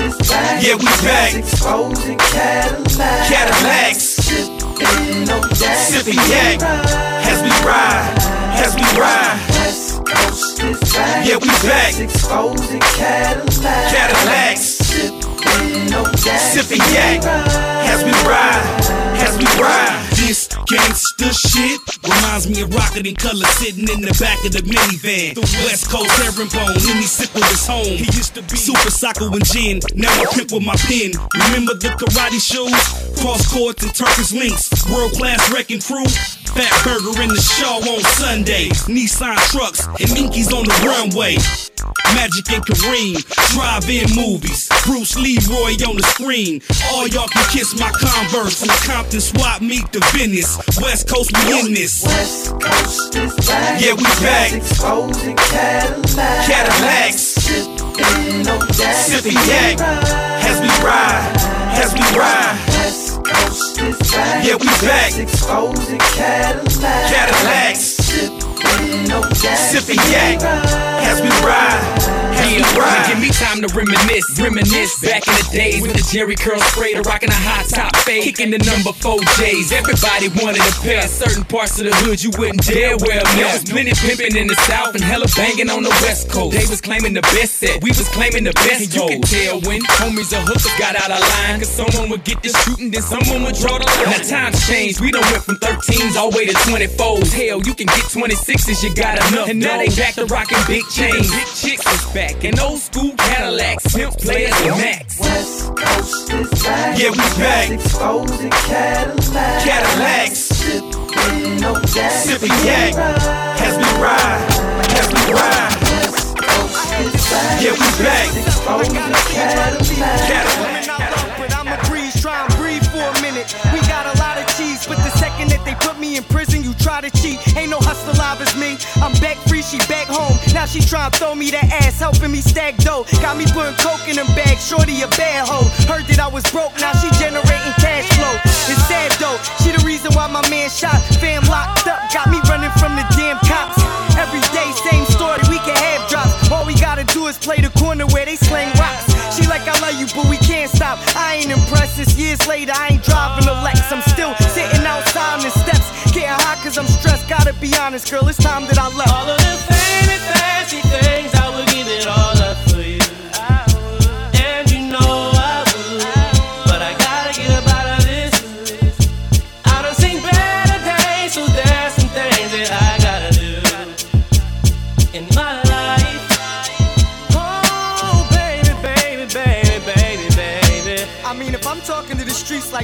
Yeah, we back. Exposing Cadillacs. Cadillacs. Sipping on yak. Sipping yak. As we ride. As we ride. West Coast is back. Yeah, we back. Exposing Cadillacs. Cadillacs. Sipping on yak. Sipping yak. As we ride. As we ride. This gangsta shit reminds me of Rocket and Color sitting in the back of the minivan. The West Coast herringbone, Henny sickle is home. He used to be Super Soccer and Gin, now I pimp with my pen. Remember the karate shoes? Cross courts and Turkish links. World class wrecking crew. Fat Burger in the show on Sunday. Nissan trucks and Minkies on the runway. Magic and Kareem, drive-in movies. Bruce Leroy on the screen. All y'all can kiss my Converse from Compton swap meet to Venice. West Coast, we in this. West Coast is back. Yeah, we back. Exposing Cadillacs. Cadillacs. Sipping on. Sipping yak. As we ride. As we ride. West Coast is back. Yeah, we back. Exposing Cadillacs. Cadillacs. Yak. Sipping yak. As we ride. We Yeah, give me time to reminisce, reminisce back in the days with the Jheri curl spray, the rocking a high top fade, kicking the number four J's. Everybody wanted a pair. Certain parts of the hood you wouldn't dare wear. There was plenty pimping in the south and hella banging on the west coast. They was claiming the best set, we was claiming the best. And you can tell when homies or hookers got out of line, cause someone would get this shooting, then someone would draw the line. Now times changed, we done went from 13s all the way to 24s. Hell, you can get 26s, you got enough. And now they back to rocking big chains. Big chicks is back, and old school Cadillacs, pimp players max. West Coast is back. Yeah, we back. Exposing Cadillacs. Cadillacs. Sipping on yak. Sipping yak. As we ride. As we ride. Yeah, we back. Exposing Cadillacs. Cadillac. Put me in prison, you try to cheat. Ain't no hustle alive as me. I'm back free, she back home. Now she try and throw me that ass, helping me stack dough. Got me putting coke in them bags, shorty a bad hoe. Heard that I was broke, now she generating cash flow. It's sad though, she the reason why my man shot. Fam locked up, got me running from the damn cops. Every day, same story, we can have drops. All we gotta do is play the corner where they sling rocks. She like I love you, but we can't stop. I ain't impressed. It's years later, I ain't driving a Lex. I'm still Gotta be honest, girl, it's time that I left. All of the fancy, fancy things,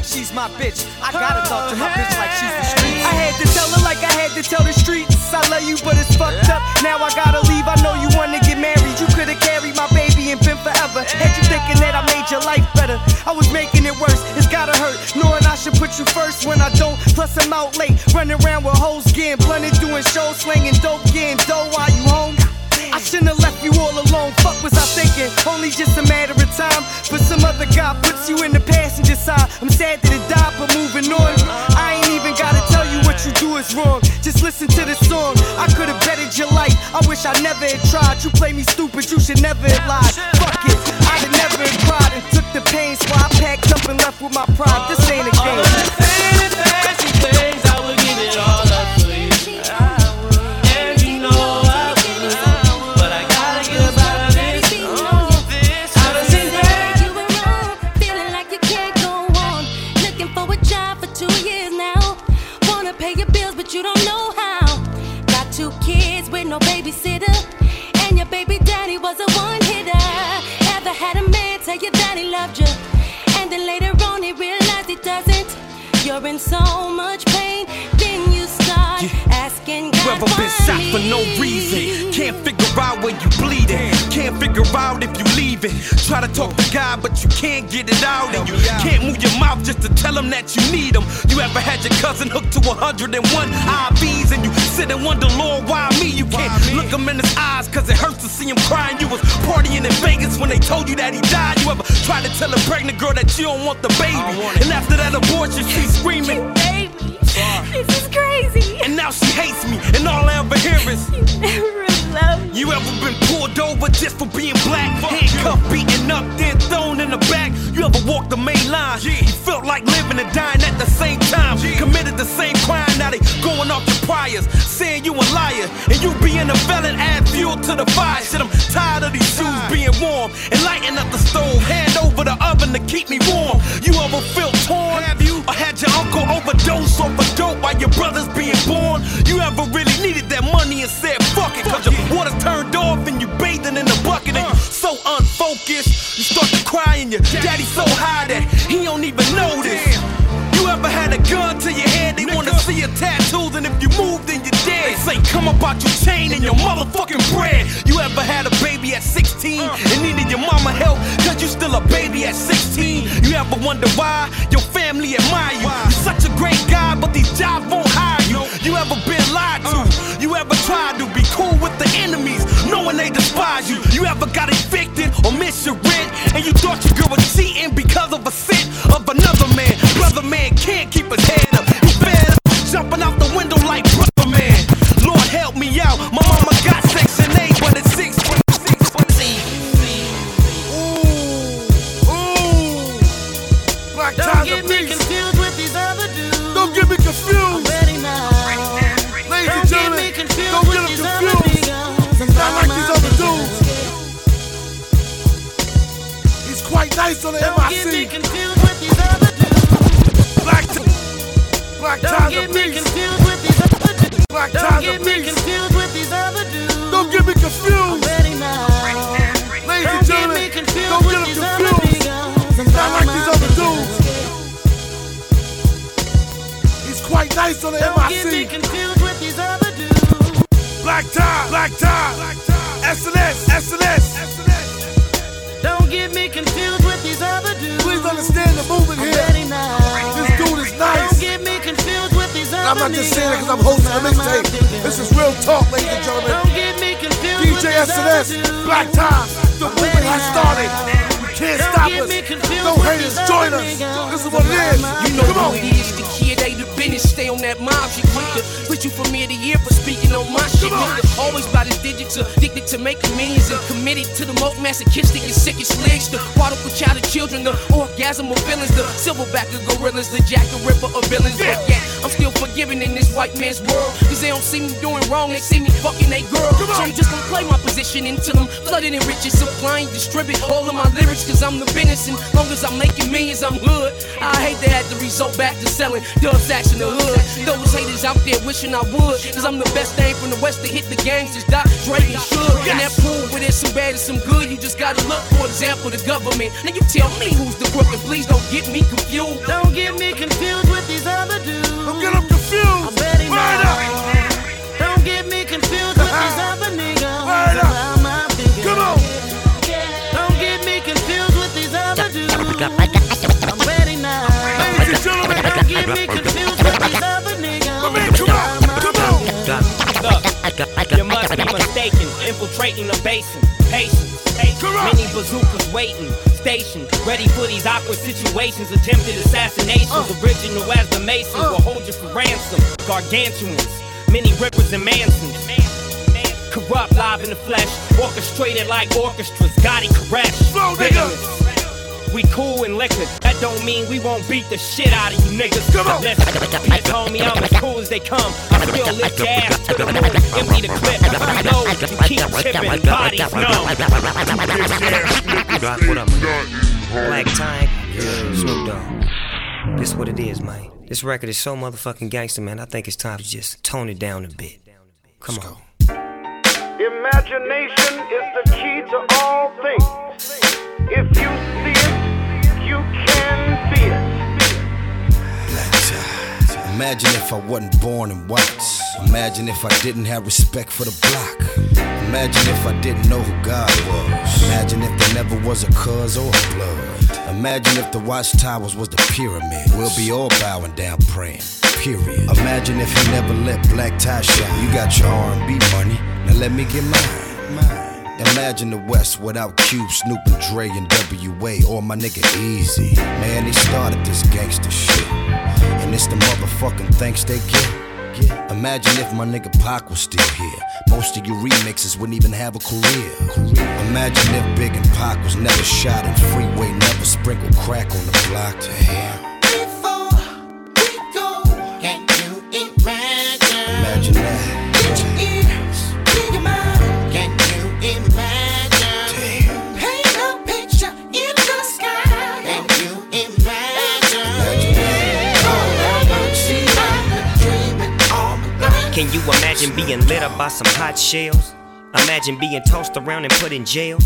she's my bitch, I gotta talk to my bitch like she's the streets. I had to tell her like I had to tell the streets. I love you, but it's fucked up. Now I gotta leave. I know you wanna get married. You could've carried my baby and been forever. Had you thinking that I made your life better? I was making it worse. It's gotta hurt. Knowing I should put you first when I don't. Plus I'm out late, running around with hoes getting blunted, doing shows, slinging dope, getting dough while you home. I shouldn't have left you all alone. Fuck was I thinking? Only just a matter of time. But some other guy puts you in the passenger side. I'm sad that it died, but moving on. I ain't even gotta tell you what you do is wrong. Just listen to this song. I could have bettered your life. I wish I never had tried. You play me stupid, you should never have lied. Fuck it, I'd have never have cried and took the pain. So I packed up and left with my pride. This ain't a game. of the fancy things, I would give it all kids with no babysitter. And your baby daddy was a one hitter. Ever had a man tell you that he loved you? And then later on he realized he doesn't. You're in so much pain, then you start asking God ever been shot for no reason? Can't figure out where you bleeding. Can't figure out if you leaving. Try to talk to God, but you can't get it out. And you can't move your mouth just to tell him that you need him. You ever had your cousin hooked to 101 IVs and you sit and wonder, Lord, why me? You can't look him in his eyes cause it hurts to see him crying. You was partying in Vegas when they told you that he died. You ever tried to tell a pregnant girl that you don't want the baby? And after that abortion, she's screaming. Baby, this is crazy. And now she hates me, and all I ever hear is Never really loved me. You ever been pulled over just for being black? Handcuffed, beaten up, then thrown in the back. You ever walked the main line. Yeah. You felt like living and dying at the same time. Committed the same crime, now they going off your priors. Saying you a liar, and you being a felon add fuel to the fire. Shit, I'm tired of these shoes being warm. And lighting up the stove, hand over the oven to keep me warm. You ever felt torn? Have you? Or had your uncle overdose off a dope while your brother's being born? You ever really needed that money and said fuck it? Cause your to cry and daddy's so high that he don't even notice. You ever had a gun to your head? They wanna see your tattoos, and if you move, then you're dead. They say, come about out your chain and your motherfucking bread. You ever had a baby at 16 uh. and needed your mama help? Cause you still a baby at 16. You ever wonder why your family admire you? You're such a great guy, but these jobs won't hire you. You ever been lied to? Uh. You ever tried to Nice on the Don't get me confused with these other dudes. Black Ty, Black Ty, SNS, SNS. Don't get me confused with these other dudes. Please understand the movement I'm here. now. This dude is nice. Don't get me confused with these other I'm not just saying it because I'm hosting a mixtape. This is real talk, ladies and gentlemen. Don't get me confused with DJ these other dudes. Black Ty, the movement has started. Can't stop us. No haters, join us. This is what it is. You know Come on. it is, the kid, they the business, stay on that mob. She quick to put you from ear to ear for speaking on my shit. Nigga, always by the digits, addicted to making millions and committed to the most masochistic and sickest legs. The prodigal child of children, the orgasm of feelings, the silverback of gorillas, the jack the ripper of villains. But yet, I'm still forgiving in this white man's world. Cause they don't see me doing wrong, they see me fucking they girl. So I'm just gonna play my position until I'm flooded in riches, supplying, distribute all of my lyrics. Cause I'm the business, and long as I'm making millions, I'm hood. I hate to have to result back to selling dub sacks in the hood. Those haters out there wishing I would. Cause I'm the best thing from the west to hit the gangsters. Doc, Dre, and Suge. And that pool where there's some bad and some good. You just gotta look, for example, the government. Now you tell me who's the crook, and please don't get me confused. Don't get me confused with these other dudes. Don't get them confused. I'm ready Word now. up. Get me confused with these other niggas. my man, come on. Come on. You must be mistaken, infiltrating the basin. Patience, patience. Correct. Many bazookas waiting, stationed, ready for these awkward situations. Attempted assassinations, oh. original as the Masons oh. will hold you for ransom. Gargantuans, many rippers and Mansons. Kurupt live in the flesh, orchestrated like orchestras. Gotti Koresh. Flow, nigga. Bitterness. We cool and liquor. That don't mean we won't beat the shit out of you niggas. Come on. Listen, you told me I'm as cool as they come. I still lift your ass to the moon. Empty the clip. Reload. You keep chipping. Bodies numb. Rock, what up, man? Black Ty, Snoop Dogg. This what it is, man. This record is so motherfucking gangster, man. I think it's time to just tone it down a bit. Come on. Imagination is the key to all things. If you see it, Imagine if I wasn't born in whites. Imagine if I didn't have respect for the block. Imagine if I didn't know who God was. Imagine if there never was a cuz or a blood. Imagine if the watchtowers was the pyramid. We'll be all bowing down praying. Period. Imagine if you never let Black Ty shine. You got your R&B money. Now let me get mine. Mine. Imagine the West without Cube, Snoop, and Dre, and WA, or my nigga Eazy. Man, they started this gangster shit. And it's the motherfucking thanks they get. Imagine if my nigga Pac was still here. Most of your remixes wouldn't even have a career. Imagine if Big and Pac was never shot and Freeway never sprinkle crack on the block. Damn. Can you imagine being lit up by some hot shells? Imagine being tossed around and put in jail.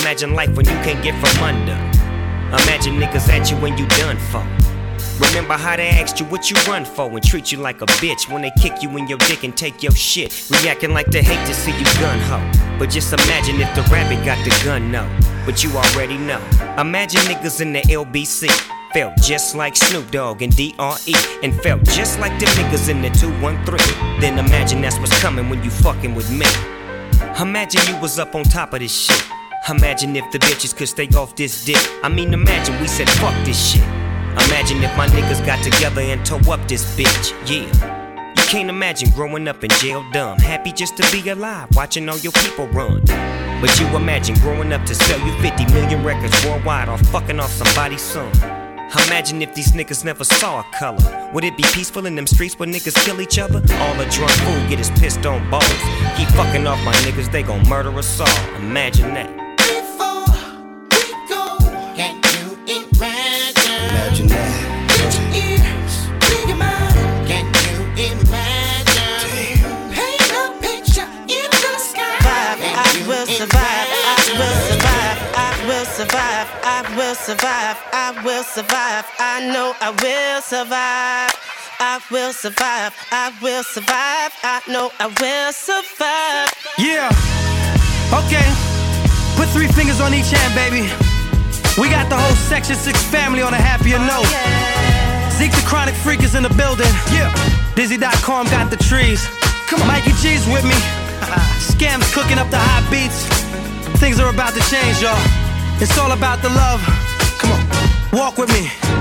Imagine life when you can't get from under. Imagine niggas at you when you done for. Remember how they asked you what you run for and treat you like a bitch when they kick you in your dick and take your shit. Reacting like they hate to see you gun ho. But just imagine if the rabbit got the gun, no. But you already know. Imagine niggas in the LBC. Felt just like Snoop Dogg and DRE. And felt just like the niggas in the 213. Then imagine that's what's coming when you fucking with me. Imagine you was up on top of this shit. Imagine if the bitches could stay off this dick. I mean, imagine we said fuck this shit. Imagine if my niggas got together and tore up this bitch. Yeah. You can't imagine growing up in jail dumb. Happy just to be alive, watching all your people run. But you imagine growing up to sell you 50 million records worldwide or fucking off somebody's son. Imagine if these niggas never saw a color. Would it be peaceful in them streets where niggas kill each other? All a drunk fool get his pissed on balls. Keep fucking off my niggas, they gon' murder us all. Imagine that. Before we go, can you imagine? Imagine that. Get your ears to your mind. Can you imagine? Paint a picture in the sky. I will survive. I will survive. I will survive. I will survive. I will survive. I know I will survive. I will survive. I will survive. I know I will survive. Yeah. Okay. Put three fingers on each hand, baby. We got the whole Section 6 family on a happier oh, note. Zeke the chronic freak is in the building. Yeah. Dizzy.com got the trees. Come on. Mikey G's with me. Scams cooking up the hot beats. Things are about to change, y'all. It's all about the love. Come on. Walk with me.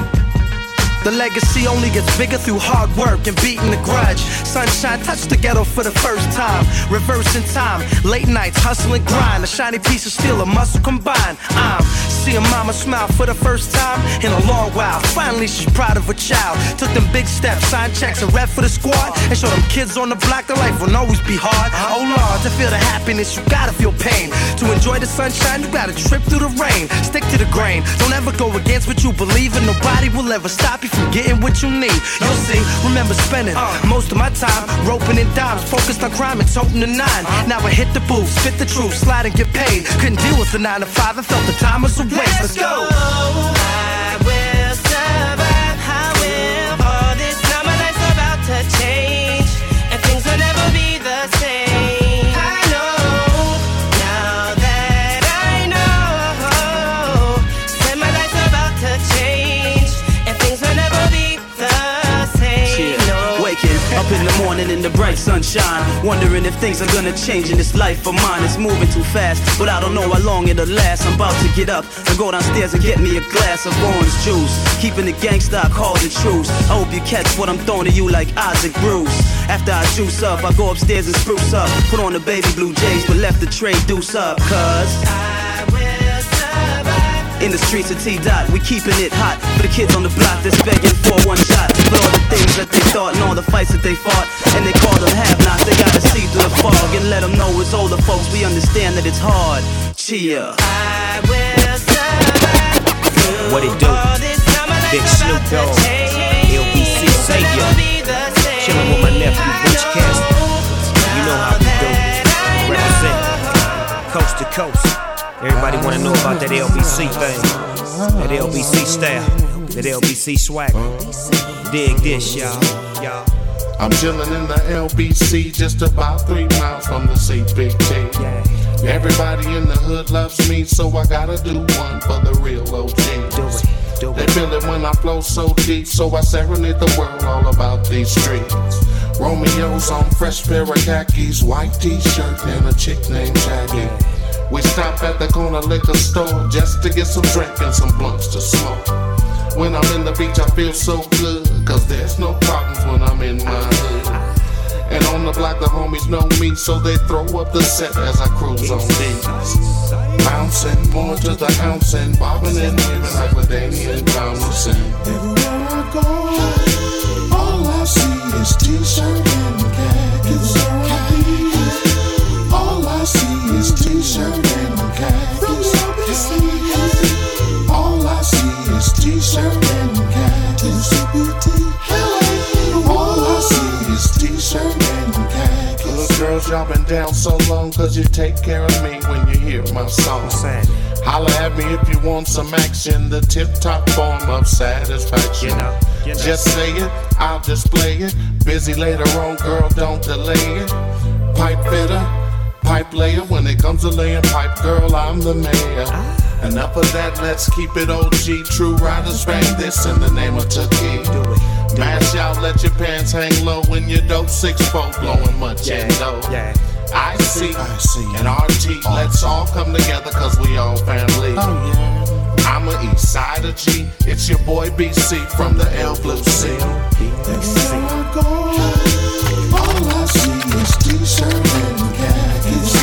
The legacy only gets bigger through hard work and beating the grudge. Sunshine touched the ghetto for the first time. Reversing time. Late nights, hustling grind. A shiny piece of steel, a muscle combined. I'm seeing mama smile for the first time in a long while. Finally, she's proud of her child. Took them big steps, signed checks, and rep for the squad. And show them kids on the block that life will always be hard. Oh Lord, to feel the happiness, you gotta feel pain. To enjoy the sunshine, you gotta trip through the rain. Stick to the grain. Don't ever go against what you believe in. Nobody will ever stop you getting what you need. You'll see, remember spending most of my time roping in dimes, focused on crime and toting the nine. Now I hit the booth, spit the truth, slide and get paid. Couldn't deal with the nine to five, I felt the time was a waste. Let's go. Bright sunshine. Wondering if things are gonna change in this life of mine. It's moving too fast, but I don't know how long it'll last. I'm about to get up and go downstairs and get me a glass of orange juice. Keeping the gangsta, I the truce. I hope you catch what I'm throwing to you like Isaac Bruce. After I juice up, I go upstairs and spruce up. Put on the baby blue jays, but left the tray deuce up. Cause I will start. in the streets of T Dot, we keeping it hot for the kids on the block that's begging for one shot. For all the things that they thought and all the fights that they fought, and they call them have-nots. They gotta see through the fog and let them know it's older folks. We understand that it's hard. Cheer. I will survive. What it do? Big Snoop Dogg, LBC Savior, chillin' with my nephew Butch Cassidy. You know how we do. Represent coast to coast. Everybody wanna know about that LBC thing, that LBC style, that LBC swag. Dig this, y'all, y'all. I'm chillin' in the LBC, just about three miles from the CBT. Everybody in the hood loves me, so I gotta do one for the real OGs. They feel it when I flow so deep, so I serenade the world all about these streets. Romeo's on fresh pair of khakis, white t-shirt, and a chick named Shaggy. We stop at the corner liquor store just to get some drink and some blunts to smoke. When I'm in the beach, I feel so good, cause there's no problems when I'm in my hood. And on the block, the homies know me, so they throw up the set as I cruise on these. Bouncing more to the ounce and bobbing and weaving like with LaDainian Tomlinson. Everywhere I go, all I see is t-shirt and khakis. All I see is t-shirt is t-shirt and khakis. All I see is t-shirt and khakis. Little girls, y'all been down so long cause you take care of me when you hear my song. Holla at me if you want some action, the tip top form of satisfaction. Just say it, I'll display it. Busy later on, girl, don't delay it. Pipe fitter, pipe layer. When it comes to laying pipe, girl, I'm the mayor. Enough of that, let's keep it OG. True riders bang this in the name of Tookie. Mash out, let your pants hang low when your dope six four blowing much and low. I see, I see, and RT, let's all come together cause we all family. Oh yeah. I'm a East Sider G. It's your boy BC from the L Blue Sea. Everywhere I go, all I see is t-shirt and khakis.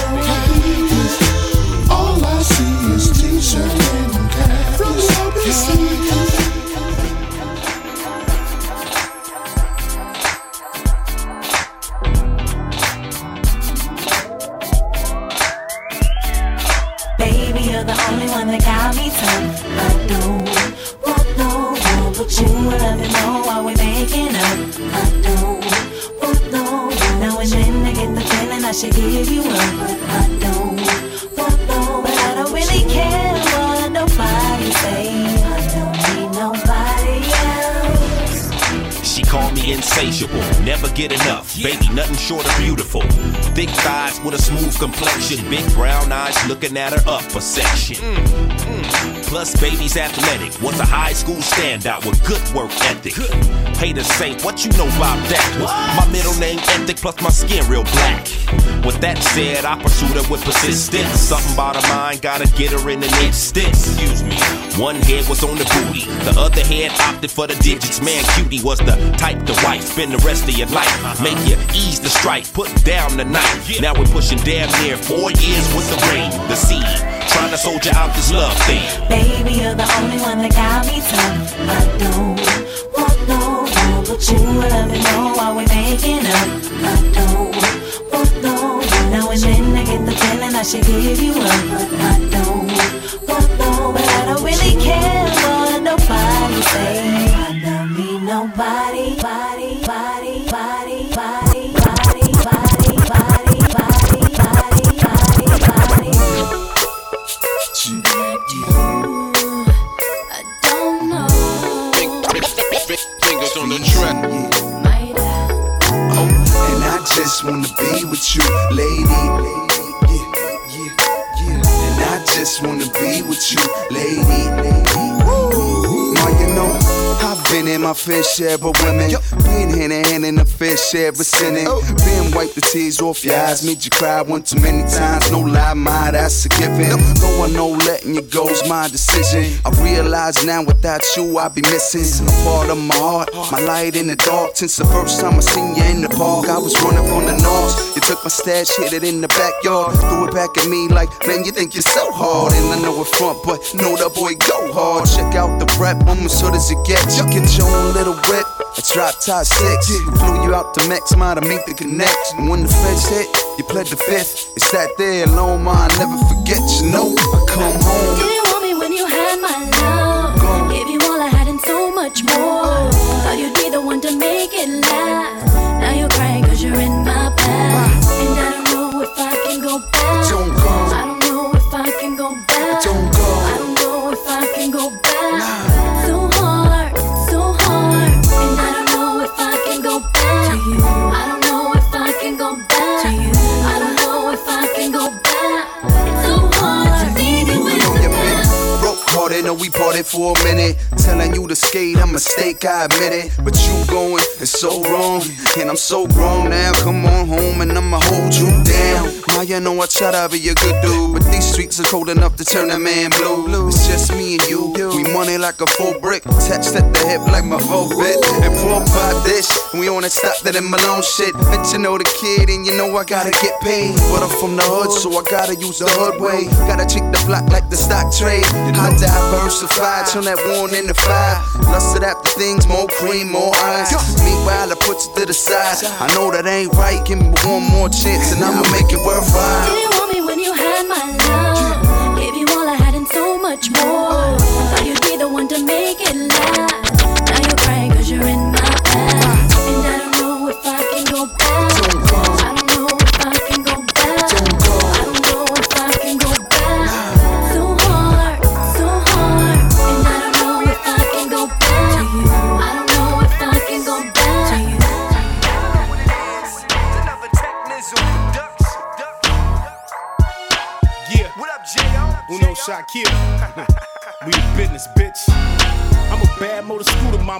Should give you up, but I don't insatiable, never get enough. Baby, nothing short of beautiful. Thick thighs with a smooth complexion, big brown eyes looking at her upper section. Mm, mm. Plus, baby's athletic, was a high school standout with good work ethic. Haters say, what you know about that? My middle name ethic plus my skin real black. With that said, I pursued her with persistence. Something about her mind, gotta get her in an instant. Excuse me. One head was on the booty, the other head opted for the digits. Man, cutie was the type to wife. Spend the rest of your life, make you ease the strife, put down the knife. Now we're pushing damn near four years with the rain, the seed, trying to soldier out this love thing. Baby, you're the only one that got me tough. I don't want no one but you. Love you know why we're making up. I don't want no one. Now and then I get the feeling I should give you up, but I don't nobody. I don't need body, body, body, body. On the. Yeah. Oh, and I just wanna be with you, lady just wanna be with you, lady. Now you know I've been in my fair share of women. Been hand in hand in a fair share of sinning. Oh. Been wipe the tears off your eyes, made you cry one too many times. No lie, my that's a given. No one know letting you go's my decision. I realize now without you I'd be missing a part of my heart, my light in the dark. Since the first time I seen you in the park, I was running from the north. You took my stash, hid it in the backyard, threw it back at me like, man, you think you're so hard. And I know it front, but know that boy go hard. Check out the rap, I'm as hood as it gets. You get your own little whip. I drop top six. Flew you out to Mex, ma, to make the connection. And when the feds hit, you pled the fifth. It's that there alone, ma, I never forget. You know, I come home. Didn't want me when you had my love. Gave you all I had and so much more. Thought you'd be the one to make it last. Now you're crying cause you're in And I don't know if I can go back. Don't go. I don't know if I can go back. Don't we parted for a minute. Telling you to skate, a mistake, I admit it. But you going, it's so wrong. And I'm so grown now. Come on home and I'ma hold you down. Now you know I try to be a good dude. But these streets are cold enough to turn a man blue. It's just me and you. Money like a full brick. Attached at the hip like my whole bit. And pour by this, we on it, stop that in Malone shit. Bet you know the kid, and you know I gotta get paid. But I'm from the hood, so I gotta use the hood way. Gotta check the block like the stock trade. I diversified, turn that one into five. Lusted after things, more cream, more ice. Meanwhile, I put you to the side. I know that ain't right, give me one more chance, and I'ma make it worthwhile. Didn't want me when you had my love. And so much more. Thought you'd be the one to make it last. Now you're crying cause you're in my past. And I don't know if I can go back.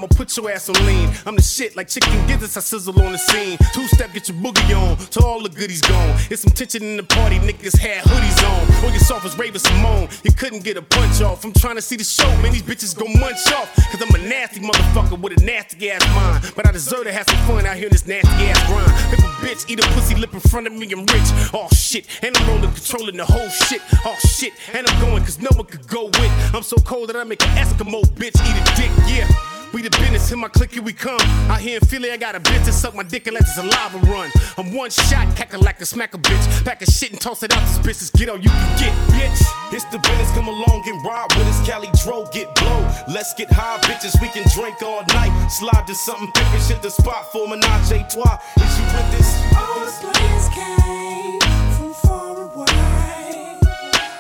Mama. Put your ass on lean. I'm the shit like chicken gizzards. I sizzle on the scene. Two step, get your boogie on. To all the goodies gone. It's some tension in the party. Niggas had hoodies on. Or your soft as Raven-Symoné. You couldn't get a punch off. I'm trying to see the show. Man, these bitches gon' munch off. Cause I'm a nasty motherfucker with a nasty ass mind. But I deserve to have some fun out here in this nasty ass grind. If a bitch eat a pussy lip in front of me, I'm rich. Oh shit. And I'm rolling, controlling the whole shit. Oh shit. And I'm going cause no one could go with. I'm so cold that I make an Eskimo bitch eat a dick. Yeah. We the business, in my clique, here we come. Out here in Philly, I got a bitch that suck my dick and let the saliva run. I'm one shot, cackle like a smack a bitch. Pack a shit and toss it out to bitches. Get all you can get, bitch. It's the business, come along and ride with us. Cali Dro, get blow. Let's get high, bitches. We can drink all night. Slide to something pimpin', shit the spot for menage a trois. Is you with this? All the players came from far away.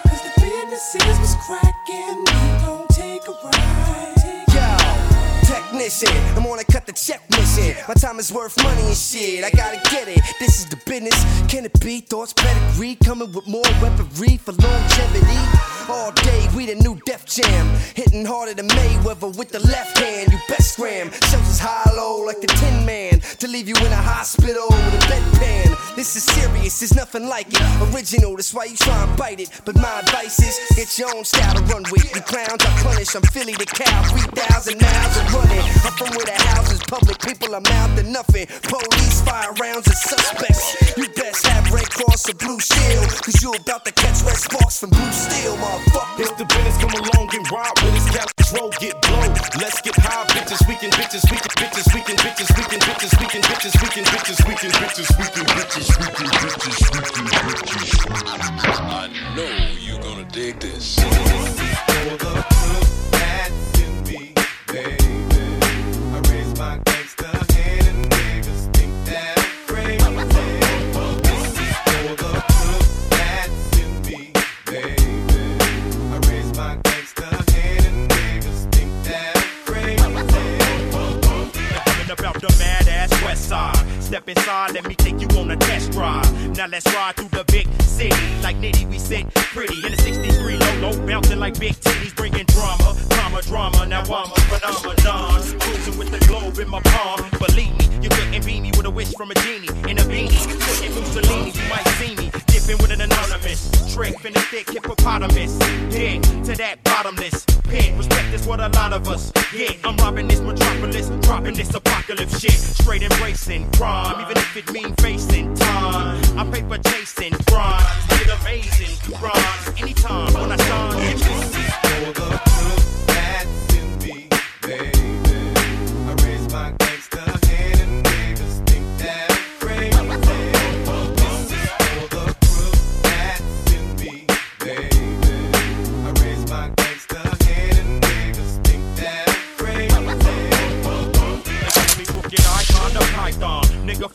Cause the businesses was cracking. We gon' take a ride. Technician, I'm on a cut the check mission. My time is worth money and shit. I gotta get it. This is the business. Can it be? Thoughts, pedigree, coming with more weaponry for longevity. All day, we the new Def Jam. Hitting harder than Mayweather with the left hand. You best scram. Shells is high low like the Tin Man. To leave you in a hospital with a bedpan. This is serious, there's nothing like it. Original, that's why you try and bite it. But my advice is get your own style to run with. The clowns I punish, I'm Philly the cow. 3,000 miles of running. I'm from where the house is public, people are mouthing nothing. Police fire rounds at suspects. You best have Red Cross or Blue Shield. Cause you about to catch red sparks from Blue Steel, motherfucker. It's the business, come along and ride with us. Cali Dro, get blow. Let's get high, bitches. We can bitches, we can bitches, we can bitches, we can bitches, we can bitches, we can bitches, we can bitches, we can bitches, we can bitches, we can bitches. I know you're gonna dig this. Straight embracing crime, even if it mean facing time. I'm paper chasing crime, it's amazing. Crime, anytime when I shine. For the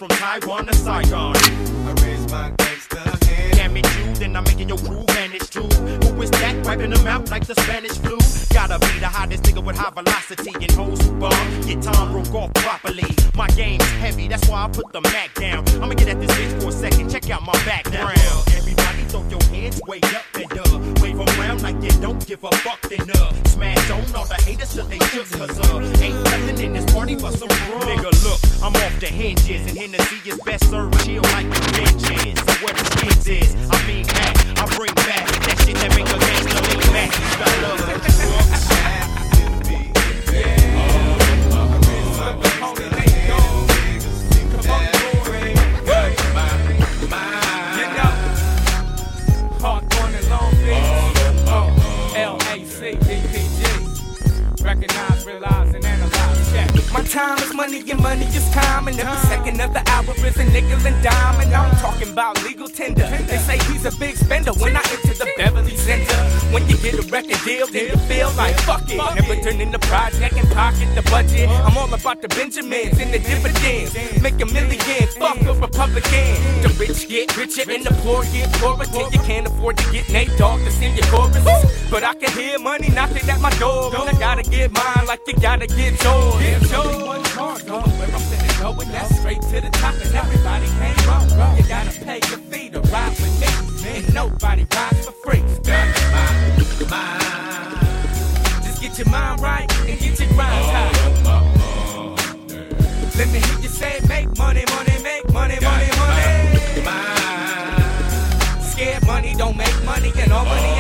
from Taiwan to Saigon. I raise my gangster hand. Damn it, you, then I'm making your crew vanish too. Who is that? Wiping them out like the Spanish flu. Gotta be the hottest nigga with high velocity and hoes who bomb. Get time broke off properly. My game's heavy, that's why I put the Mac down. I'ma get at this bitch for a second. Check out my background. Everybody throw your hands way up and up. Wave around don't give a fuck uh. Smash on all the haters till they shook cause uh. Ain't nothing in this party but some rum. Nigga, look, I'm off the hinges and Hennessy is best served chill like the benches. So what the skins is, I mean that. I bring back that shit that make a gangster lean back. Got love time is money and money is time. And every second of the hour is a nickel and dime. And I'm talking about legal tender. They say he's a big spender when I enter the Beverly Center. When you get a record deal, then you feel like fuck it. Never turn in the project and pocket the budget. I'm all about the Benjamins and the dividends. Make a million, Republican. The rich get richer and the poor get poorer. Till you can't afford to get Nate Dogg to sing your choruses. But I can hear money knocking at my door. And I gotta get mine like you gotta get yours. Get yours. One car going where I'm finna go, and that's straight to the top. And everybody can't roll. You gotta pay your fee to ride with me. And nobody rides for free. Got mind. Just get your mind right and get your grind tight. Let me hear you say, make money, money, make money, money, money. Scared money don't make money, and all money money.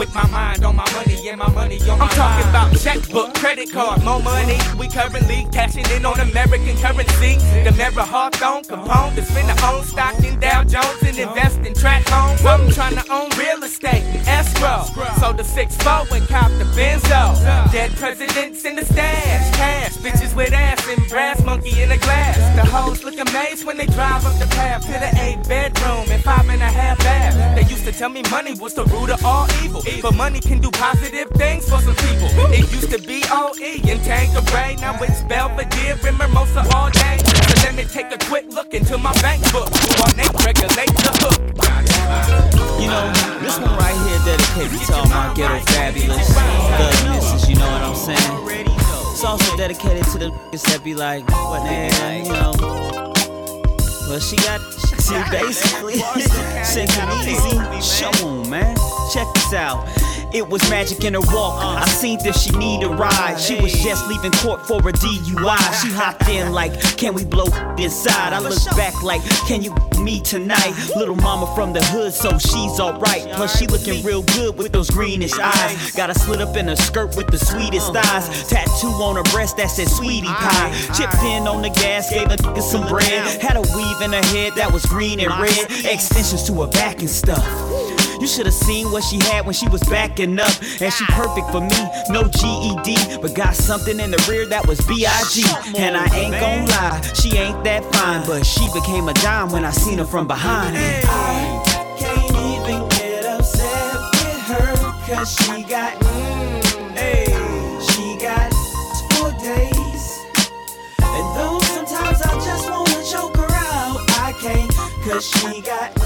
With my mind on my money and my money on my I'm talking about checkbook, credit card, more money. We currently cashing in on American currency. The Mara Hawthorne Capone to spend the own stock in Dow Jones and invest in track homes. I'm trying to own real estate and escrow. So the 6-4 and cop the Benzo. Dead presidents in the stash. Cash, bitches with ass and brass monkey in a glass. The hoes look amazed when they drive up the path to the 8 bedroom and five and a half bath. They used to tell me money was the root of all evil. But money can do positive things for some people. It used to be OE and Tanqueray. Now it's Belvedere and Mimosa all day. So let me take a quick look into my bank book. Who on they regulate the hook. You know, this one right here dedicated to all my ghetto fabulous thug misses, you know what I'm saying? It's also dedicated to the niggas that be like, man, you know. Well, she got, she basically synchronicity. Show on, man. Check this out. It was magic in her walk. I seen that she need a ride. She was just leaving court for a DUI. She hopped in like, can we blow this inside? I look back like, can you me tonight? Little mama from the hood, so she's alright. Plus she looking real good with those greenish eyes. Got a slit up in her skirt with the sweetest thighs. Tattoo on her breast that said sweetie pie. Chipped in on the gas, gave a nigga some bread. Had a weave in her head that was green and red. Extensions to her back and stuff. You should have seen what she had when she was backing up. And she perfect for me, no GED. But got something in the rear that was B.I.G. And I ain't gon' lie, she ain't that fine. But she became a dime when I seen her from behind. I can't even get upset with her. Cause she got, hey, she got four days. And though sometimes I just wanna choke her out, I can't. Cause she got